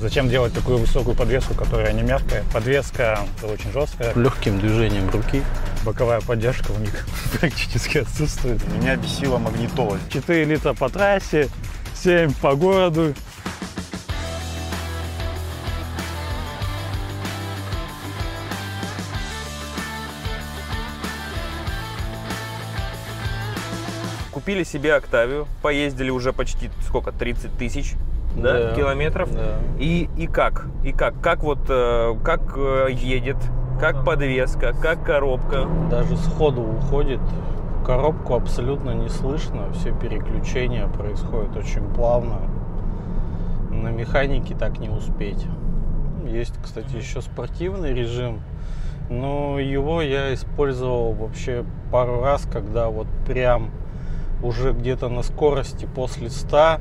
Зачем делать такую высокую подвеску, которая не мягкая? Подвеска очень жесткая. Легким движением руки. Боковая поддержка у них практически отсутствует. Меня бесила магнитола. 4 литра по трассе, 7 по городу. Купили себе Октавию, поездили уже почти сколько, 30 тысяч да, Да, километров. да. И, и как? И как? Как вот, э, как э, едет, как подвеска, как коробка? Даже сходу уходит. Коробку абсолютно не слышно. Все переключения происходят очень плавно. На механике так не успеть. Есть, кстати, еще спортивный режим. Но его я использовал вообще пару раз, когда вот прям уже где-то на скорости после 100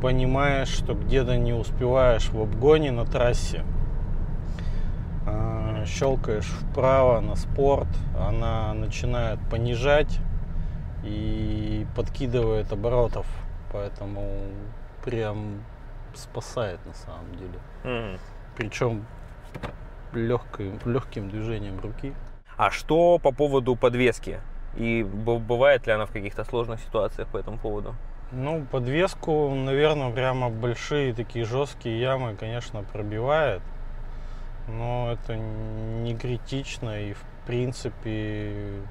понимаешь, что где-то не успеваешь в обгоне на трассе. А, Щелкаешь вправо на спорт, она начинает понижать и подкидывает оборотов. Поэтому прям спасает на самом деле. Мгм. Причем легким, легким движением руки. А что по поводу подвески? И бывает ли она в каких-то сложных ситуациях по этому поводу? Ну, подвеску, наверное, прямо большие такие жесткие ямы, конечно, пробивает. Но это не критично и, в принципе,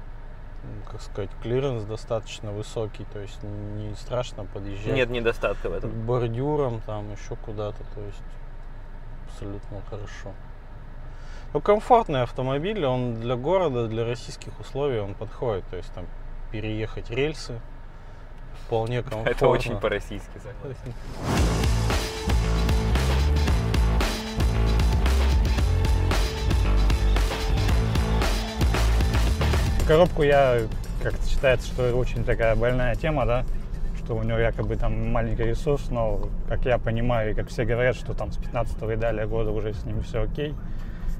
как сказать, клиренс достаточно высокий, то есть не страшно подъезжать Нет недостатка в к этом. бордюрам, там еще куда-то, то есть абсолютно хорошо. Ну, комфортный автомобиль, он для города, для российских условий он подходит, то есть там переехать рельсы вполне комфортно. Это очень по-российски, согласен. Коробку я, как считается, что очень такая больная тема, да, что у него якобы там маленький ресурс, но, как я понимаю, и как все говорят, что там с 15 и далее года уже с ним все окей.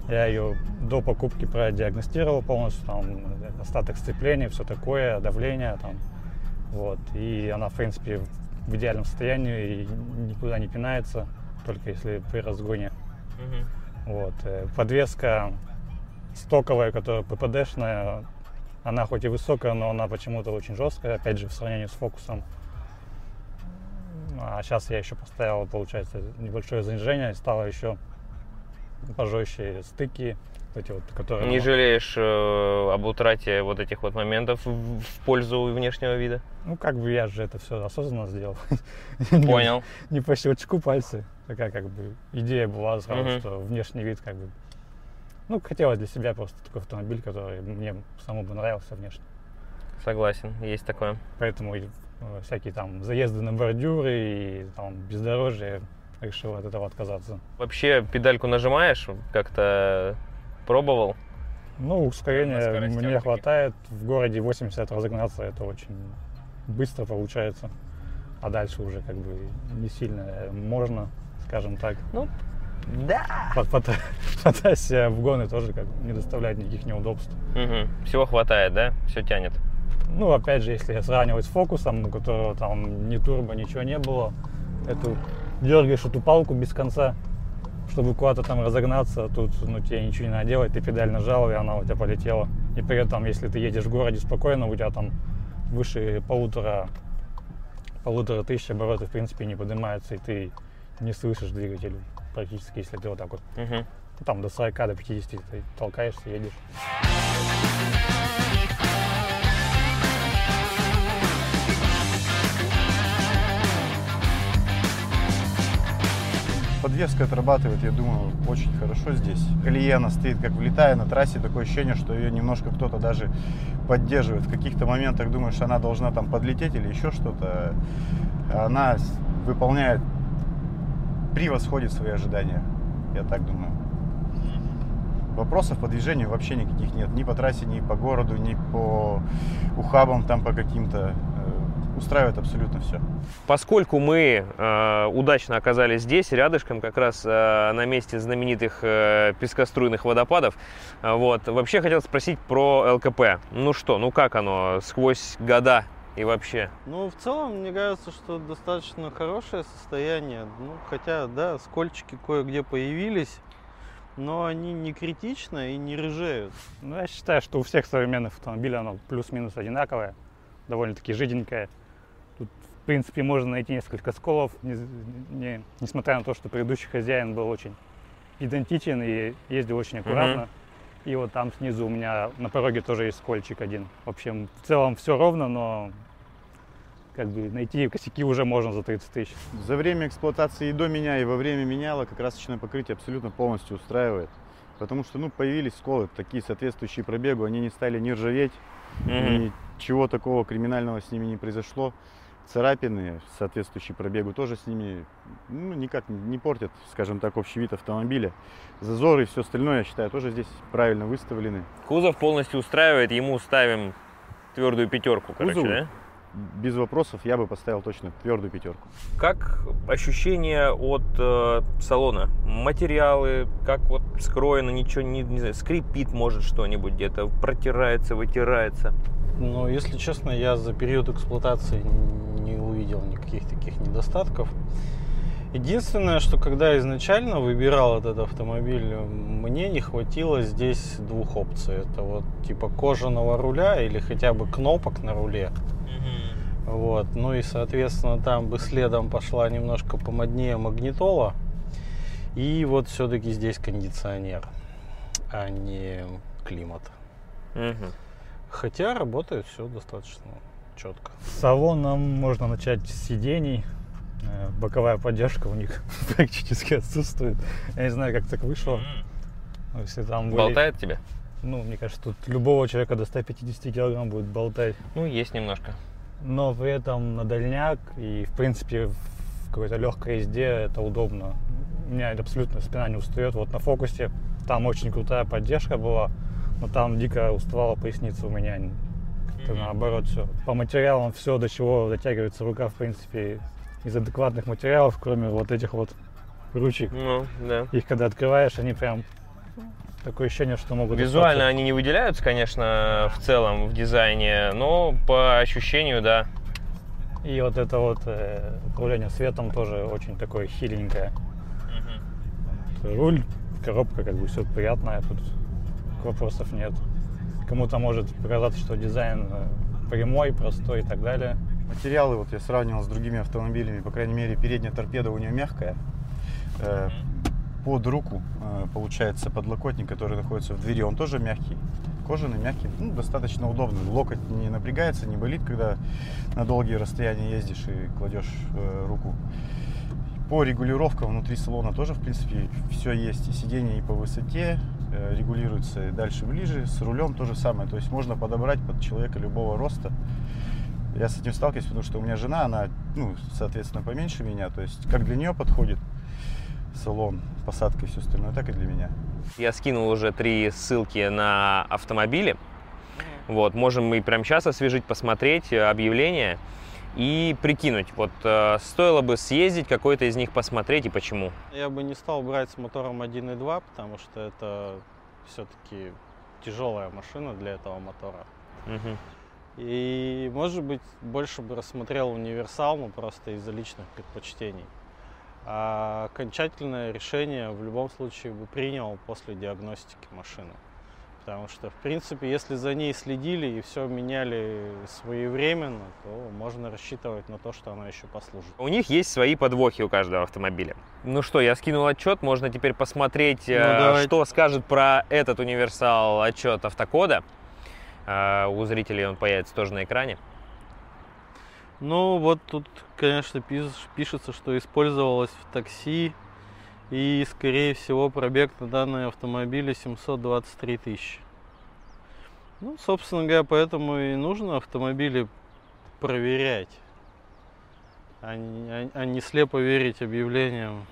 Я ее до покупки продиагностировал полностью, там остаток сцепления, все такое, давление там, вот. И она, в принципе, в идеальном состоянии и никуда не пинается, только если при разгоне. Вот. э, Подвеска стоковая, которая ППДшная, она хоть и высокая, но она почему-то очень жесткая, опять же, в сравнении с фокусом. А сейчас я еще поставил, получается, небольшое занижение, стало еще пожестче стыки, вот эти вот, которые... Не жалеешь э, об утрате вот этих вот моментов в в пользу внешнего вида? Ну, как бы я же это все осознанно сделал. Понял. Не по щелчку пальцы. Такая как бы идея была сразу, что внешний вид как бы... Ну, хотелось для себя просто такой автомобиль, который мне самому бы нравился внешне. Согласен, есть такое. Поэтому и, э, всякие там заезды на бордюры и там бездорожье решил от этого отказаться. Вообще педальку нажимаешь? Как-то пробовал? Ну, ускорения мне хватает. В городе 80 разогнаться это очень быстро получается. А дальше уже как бы не сильно можно, скажем так. Ну, да. По трассе обгоны тоже как бы не доставляют никаких неудобств. Всего хватает, да? Все тянет. Ну, опять же, если сравнивать с фокусом, у которого там ни турбо, ничего не было, эту дергаешь эту палку без конца, чтобы куда-то там разогнаться, тут ну, тебе ничего не надо делать, ты педаль нажал, и она у тебя полетела. И при этом, если ты едешь в городе спокойно, у тебя там выше полутора, полутора тысяч оборотов, в принципе, не поднимается, и ты не слышишь двигатель практически, если ты вот так вот, ну, там до 40, до 50 ты толкаешься, едешь. Подвеска отрабатывает, я думаю, очень хорошо здесь. Колея она стоит, как влетая на трассе, такое ощущение, что ее немножко кто-то даже поддерживает. В каких-то моментах думаешь, она должна там подлететь или еще что-то. Она с- выполняет, превосходит свои ожидания, я так думаю. Вопросов по движению вообще никаких нет. Ни по трассе, ни по городу, ни по ухабам там по каким-то. Устраивает абсолютно все. Поскольку мы э, удачно оказались здесь, рядышком, как раз э, на месте знаменитых э, пескоструйных водопадов, э, вот, вообще хотел спросить про ЛКП. Ну что, ну как оно сквозь года и вообще? Ну, в целом, мне кажется, что достаточно хорошее состояние. Ну, хотя, да, скольчики кое-где появились, но они не критично и не рыжеют. Ну, я считаю, что у всех современных автомобилей оно плюс-минус одинаковое, довольно-таки жиденькое. В принципе, можно найти несколько сколов, не, не- несмотря на то, что предыдущий хозяин был очень идентичен и ездил очень аккуратно. И вот там снизу у меня на пороге тоже есть скольчик один. В общем, в целом все ровно, но как бы найти косяки уже можно за 30 тысяч. За время эксплуатации и до меня, и во время меняла красочное покрытие абсолютно полностью устраивает. Потому что, ну, появились сколы, такие соответствующие пробегу, они не стали ни ржаветь, Мгм. ничего такого криминального с ними не произошло. Царапины, соответствующие пробегу, тоже с ними ну, никак не- портят, скажем так, общий вид автомобиля. Зазоры и все остальное, я считаю, тоже здесь правильно выставлены. Кузов полностью устраивает, ему ставим твердую пятерку, короче, Кузову? да? Без вопросов я бы поставил точно твердую пятерку. Как ощущение от э, салона? Материалы, как вот скроено, ничего не, не знаю, скрипит может что-нибудь где-то, протирается, вытирается. Но, если честно, я за период эксплуатации не увидел никаких таких недостатков. Единственное, что когда изначально выбирал этот автомобиль, мне не хватило здесь двух опций. Это вот типа кожаного руля или хотя бы кнопок на руле. Вот. Ну и, соответственно, там бы следом пошла немножко помоднее магнитола. И вот все-таки здесь кондиционер, а не климат. Мгм. Хотя работает все достаточно четко. С салоном можно начать с сидений. Э, Боковая поддержка у них практически отсутствует. Я не знаю, как так вышло. Но Если там были- Болтает тебя? Ну, мне кажется, тут любого человека до 150 килограмм будет болтать. Ну, есть немножко. Но при этом на дальняк и, в принципе, в какой-то легкой езде это удобно. У меня абсолютно спина не устает. Вот на фокусе там очень крутая поддержка была, но там дико уставала поясница у меня. Как-то наоборот все. По материалам все, до чего дотягивается рука, в принципе, из адекватных материалов, кроме вот этих вот ручек. Ну, да. Их когда открываешь, они прям такое ощущение, что могут Визуально остаться. они не выделяются, конечно, в целом в дизайне, но по ощущению, да. И вот это вот э, управление светом тоже очень такое хиленькое. Руль, коробка, как бы все приятное, тут вопросов нет. Кому-то может показаться, что дизайн э, прямой, простой и так далее. Материалы, вот я сравнивал с другими автомобилями, по крайней мере, передняя торпеда у нее мягкая. Э, Под руку, э, получается, подлокотник, который находится в двери, он тоже мягкий. Кожаный, мягкий, ну, достаточно удобный. Локоть не напрягается, не болит, когда на долгие расстояния ездишь и кладешь э, руку. По регулировкам внутри салона тоже, в принципе, все есть. И сиденье и по высоте регулируется и дальше ближе. С рулем то же самое. То есть можно подобрать под человека любого роста. Я с этим сталкиваюсь, потому что у меня жена, она, ну, соответственно, поменьше меня. То есть как для нее подходит салон, посадка и все остальное, так и для меня. Я скинул уже три ссылки на автомобили. Вот, можем мы прямо сейчас освежить, посмотреть э, объявления и прикинуть, вот э, стоило бы съездить, какой-то из них посмотреть и почему. Я бы не стал брать с мотором 1.2, потому что это все-таки тяжелая машина для этого мотора. Мгм. И, может быть, больше бы рассмотрел универсал, ну, просто из-за личных предпочтений. А окончательное решение в любом случае бы принял после диагностики машины. Потому что, в принципе, если за ней следили и все меняли своевременно, то можно рассчитывать на то, что она еще послужит. У них есть свои подвохи у каждого автомобиля. Ну что, я скинул отчет, можно теперь посмотреть, э, Ну, давайте. что скажет про этот универсал отчет автокода. Э, У зрителей он появится тоже на экране. Ну, вот тут, конечно, пиш- пишется, что использовалось в такси. И, скорее всего, пробег на данной автомобиле 723 тысячи. Ну, собственно говоря, поэтому и нужно автомобили проверять, а не, а- а не слепо верить объявлениям.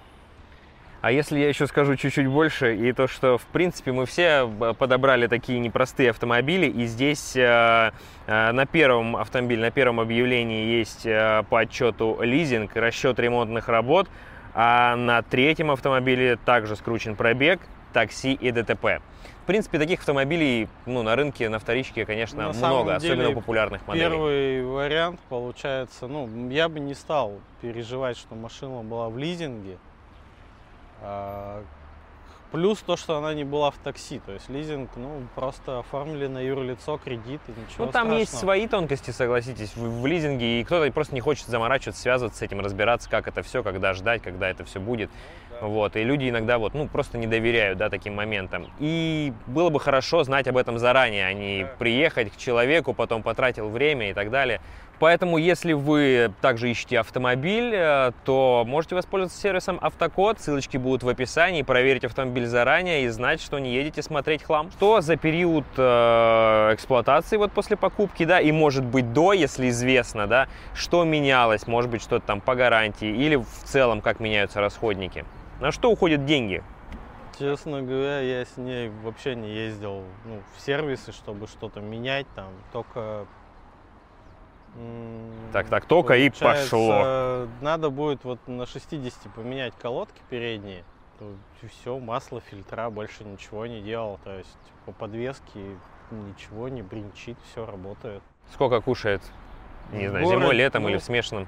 А если я еще скажу чуть-чуть больше, и то, что, в принципе, мы все э, подобрали такие непростые автомобили, и здесь э, э, на первом автомобиле, на первом объявлении есть э, по отчету лизинг, расчет ремонтных работ, а на третьем автомобиле также скручен пробег, такси и ДТП. В принципе, таких автомобилей ну, на рынке, на вторичке, конечно, На много, особенно деле, у популярных моделей. Первый вариант получается, ну, я бы не стал переживать, что машина была в лизинге. Плюс то, что она не была в такси. То есть лизинг, ну, просто оформили на юрлицо кредит и ничего Ну, там есть страшного. свои тонкости, согласитесь, в, в лизинге, и кто-то просто не хочет заморачиваться, связываться с этим, разбираться, как это все, когда ждать, когда это все будет. Вот, и люди иногда вот, ну, просто не доверяют, да, таким моментам. И было бы хорошо знать об этом заранее, а не приехать к человеку, потом потратил время и так далее. Поэтому, если вы также ищете автомобиль, э, то можете воспользоваться сервисом Автокод. Ссылочки будут в описании. Проверить автомобиль заранее и знать, что не едете смотреть хлам. Что за период э, эксплуатации вот после покупки, да, и может быть до, если известно, да, что менялось, может быть что-то там по гарантии или в целом как меняются расходники. На что уходят деньги? Честно говоря, я с ней вообще не ездил ну, в сервисы, чтобы что-то менять там. Только... Так, так, только и пошло. Надо будет вот на 60 поменять колодки передние. все, масло, фильтра, больше ничего не делал. То есть по подвеске ничего не бринчит, все работает. Сколько кушает? Не знаю, городе, зимой, летом ну, или в смешанном?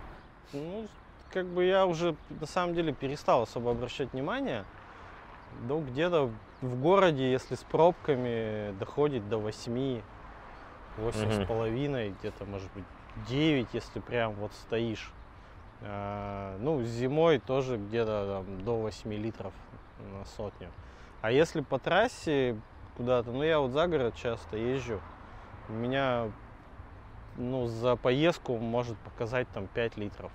Ну, как бы я уже на самом деле перестал особо обращать внимание. Ну, где-то в городе, если с пробками, доходит до 8, 8 с Мгм. половиной, где-то, может быть, 9, если прям вот стоишь. А, ну, зимой тоже где-то до 8 литров на сотню. А если по трассе куда-то, ну, я вот за город часто езжу, у меня, ну, за поездку может показать там 5 литров.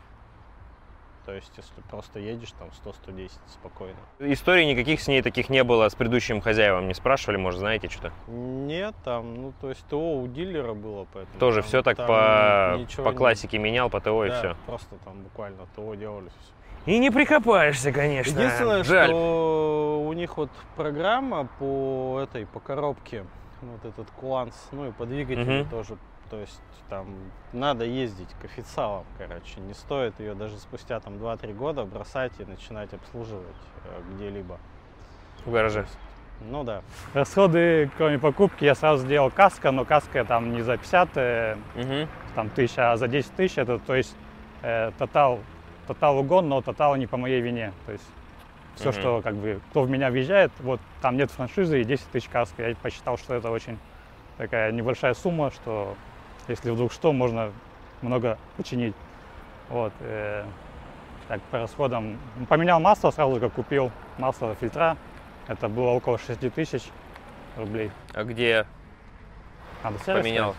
То есть, если просто едешь там 100-110 спокойно. Историй никаких с ней таких не было, с предыдущим хозяевам не спрашивали, может, знаете что-то? Нет, там, ну, то есть ТО у дилера было, поэтому... Тоже там- все так по, по не- классике менял, по ТО и Да, все. просто там буквально ТО делали все. И не прикопаешься, конечно. Единственное, Жаль. что у них вот программа по этой, по коробке, вот этот куланс, ну и по двигателю Мгм. тоже. То есть там надо ездить к официалам, короче. Не стоит ее даже спустя там 2-3 года бросать и начинать обслуживать э, где-либо. В гараже. Ну да. Расходы, кроме покупки, я сразу сделал каска, но каска там не за 50 э, Мгм. там, тысяч, а за 10 тысяч. Это, то есть, э, тотал, тотал угон, но тотал не по моей вине. То есть, все, Мгм. что, как бы, кто в меня въезжает, вот там нет франшизы и 10 тысяч каска. Я посчитал, что это очень такая небольшая сумма, что если вдруг что, можно много починить. Вот. э, так, по расходам. Поменял масло сразу, как купил масло фильтра. Это было около 6 тысяч рублей. А где сервис поменял?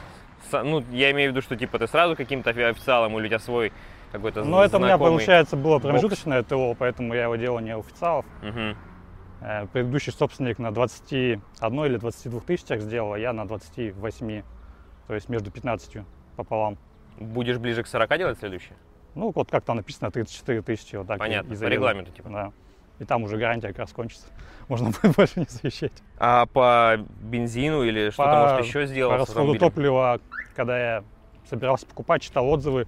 Са- Ну, я имею в виду, что типа ты сразу каким-то офи- официалом или у тебя свой какой-то Ну, это у меня, получается, было бокс. промежуточное ТО, поэтому я его делал не у официалов. Э, Предыдущий собственник на 21 или 22 тысячах сделал, а я на 28, то есть между 15 пополам. Будешь ближе к 40 делать следующий? Ну, вот как там написано, 34 тысячи, вот так. Понятно, и по регламенту типа. Да. И там уже гарантия как раз кончится. Можно будет больше не заезжать. А по бензину или что-то, может, еще сделал По расходу топлива, когда я собирался покупать, читал отзывы,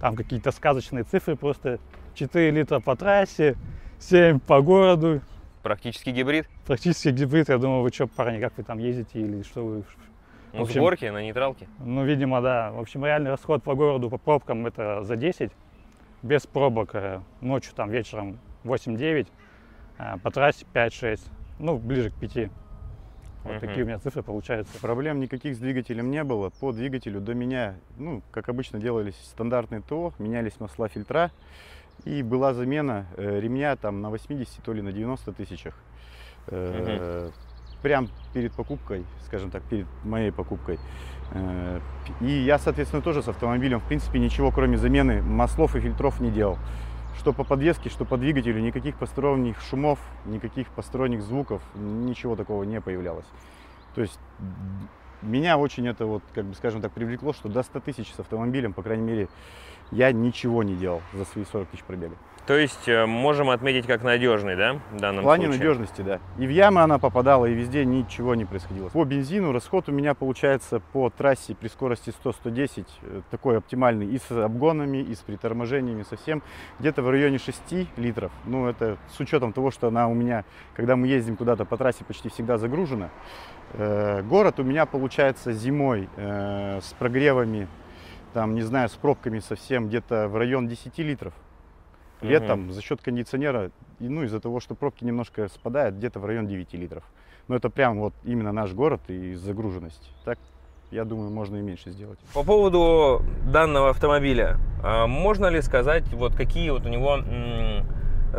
там какие-то сказочные цифры, просто 4 литра по трассе, 7 по городу, Практически гибрид? практически гибрид. Я думаю, вы что, парни, как вы там ездите или что вы... Ну, В в общем- горке, на нейтралке? Ну, видимо, да. В общем, реальный расход по городу по пробкам это за 10. Без пробок э, ночью, там, вечером 8-9. а По трассе 5-6. Ну, ближе к 5. Вот Мгм. такие у меня цифры получаются. Проблем никаких с двигателем не было. По двигателю до меня, ну, как обычно делались стандартные ТО, менялись масла фильтра. И была замена э, ремня там на 80, то ли на 90 тысячах. Э, Прям перед покупкой, скажем так, перед моей покупкой. Э, И я, соответственно, тоже с автомобилем, в принципе, ничего кроме замены маслов и фильтров не делал. Что по подвеске, что по двигателю, никаких посторонних шумов, никаких посторонних звуков, ничего такого не появлялось. То есть меня очень это вот, как бы скажем так, привлекло, что до 100 тысяч с автомобилем, по крайней мере, я ничего не делал за свои 40 тысяч пробега. То есть э, можем отметить как надежный, да, в данном В плане случае? надежности, да. И в ямы она попадала, и везде ничего не происходило. По бензину расход у меня получается по трассе при скорости 100-110 э, такой оптимальный и с обгонами, и с приторможениями совсем. Где-то в районе 6 литров. Ну, это с учетом того, что она у меня, когда мы ездим куда-то по трассе, почти всегда загружена. Э, город у меня получается зимой э, с прогревами, там, не знаю, с пробками совсем где-то в район 10 литров. Летом за счет кондиционера, и, ну, из-за того, что пробки немножко спадают, где-то в район 9 литров. Но это прям вот именно наш город и загруженность. Так, я думаю, можно и меньше сделать. По поводу данного автомобиля, а, можно ли сказать, вот какие вот у него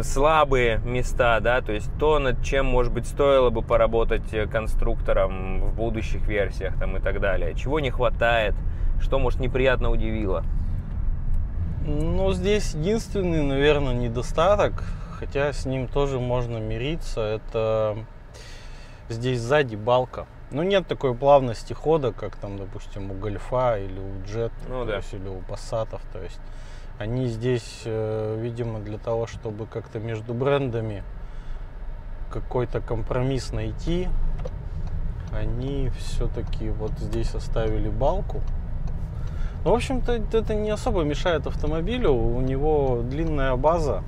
слабые места, да, то есть то, над чем, может быть, стоило бы поработать э, конструктором в будущих версиях там и так далее, чего не хватает, что, может, неприятно удивило? Ну, здесь единственный, наверное, недостаток, хотя с ним тоже можно мириться, это здесь сзади балка. Ну, нет такой плавности хода, как там, допустим, у Гольфа или у Джет, Ну да. есть, или у Пассатов. То есть они здесь, э, видимо, для того, чтобы как-то между брендами какой-то компромисс найти, они все-таки вот здесь оставили балку. Ну, в общем-то, это не особо мешает автомобилю. У него длинная база.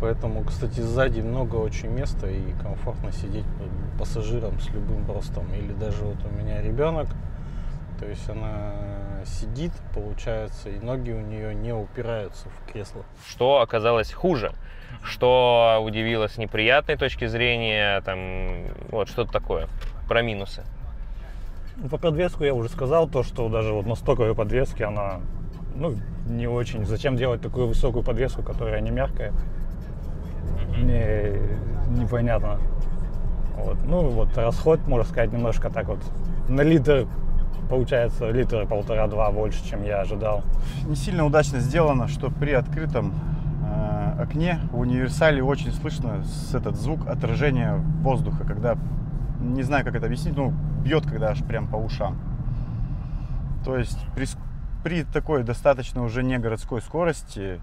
Поэтому, кстати, сзади много очень места и комфортно сидеть пассажирам с любым ростом. Или даже вот у меня ребенок. То есть она сидит, получается, и ноги у нее не упираются в кресло. Что оказалось хуже? Что удивило с неприятной точки зрения, там, вот что-то такое, про минусы? Ну, По подвеску я уже сказал, то, что даже вот на стоковой подвеске она ну, не очень. Зачем делать такую высокую подвеску, которая не мягкая? Мне непонятно. Вот. Ну вот расход, можно сказать, немножко так вот на литр получается литр полтора-два больше, чем я ожидал. Не сильно удачно сделано, что при открытом э, окне в универсале очень слышно этот звук отражения воздуха, когда, не знаю, как это объяснить, ну, бьет, когда аж прям по ушам. То есть при, при такой достаточно уже не городской скорости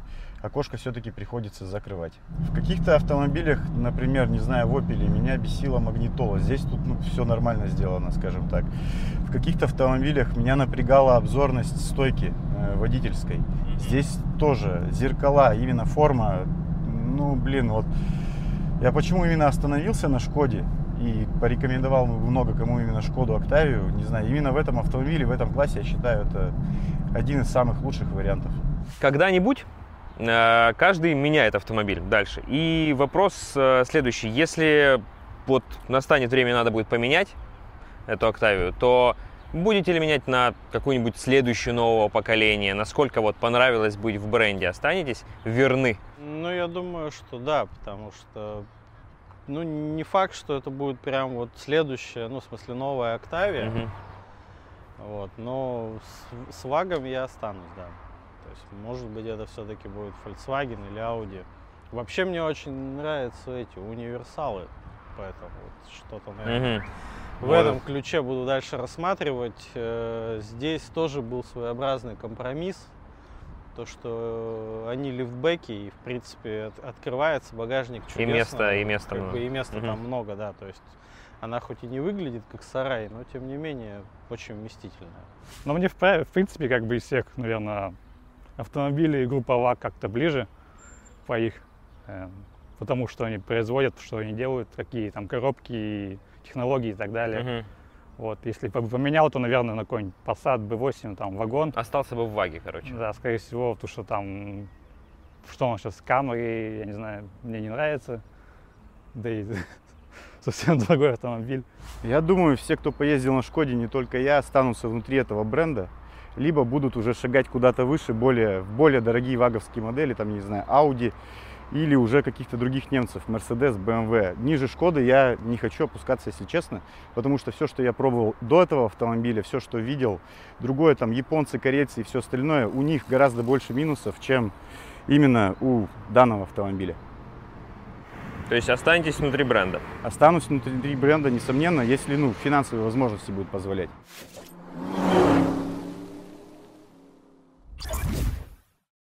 окошко все-таки приходится закрывать. В каких-то автомобилях, например, не знаю, в Opel, меня бесила магнитола. Здесь тут ну, все нормально сделано, скажем так. В каких-то автомобилях меня напрягала обзорность стойки э, водительской. Здесь тоже зеркала, именно форма. Ну, блин, вот я почему именно остановился на Шкоде и порекомендовал много кому именно Шкоду Октавию, не знаю, именно в этом автомобиле, в этом классе, я считаю, это один из самых лучших вариантов. Когда-нибудь каждый меняет автомобиль дальше. И вопрос э, следующий. Если вот настанет время, надо будет поменять эту Октавию, то будете ли менять на какую-нибудь следующую нового поколения? Насколько вот понравилось быть в бренде? Останетесь верны? Ну, я думаю, что да, потому что ну, не факт, что это будет прям вот следующая, ну, в смысле, новая Октавия. Мгм. Вот, но с, с вагом я останусь, да. То есть, может быть, это все-таки будет Volkswagen или Audi. Вообще мне очень нравятся эти универсалы, поэтому вот что-то, наверное, Мгм. в Вот. этом ключе буду дальше рассматривать. Э, Здесь тоже был своеобразный компромисс. То, что они лифтбеки, и, в принципе, от- открывается багажник чудесно. места- и места как много. бы, и места Мгм. там много, да. То есть она хоть и не выглядит как сарай, но, тем не менее, очень вместительная. Но мне, в, в принципе, как бы из всех, наверное, автомобилей группа ВАГ как-то ближе по их, эм, потому что они производят, что они делают, какие там коробки, технологии и так далее. Мгм. Вот, если бы поменял, то, наверное, на какой-нибудь Passat B8, там, вагон. Остался бы в ваге, короче. Да, скорее всего, потому что там, что он сейчас, камеры, я не знаю, мне не нравится. Да и совсем другой автомобиль. Я думаю, все, кто поездил на Шкоде, не только я, останутся внутри этого бренда, либо будут уже шагать куда-то выше, более, в более дорогие ваговские модели, там, не знаю, Audi, или уже каких-то других немцев, Mercedes, BMW. Ниже Шкоды я не хочу опускаться, если честно, потому что все, что я пробовал до этого автомобиля, все, что видел, другое, там, японцы, корейцы и все остальное, у них гораздо больше минусов, чем именно у данного автомобиля. То есть останетесь внутри бренда? Останусь внутри бренда, несомненно, если ну, финансовые возможности будут позволять. Thank you.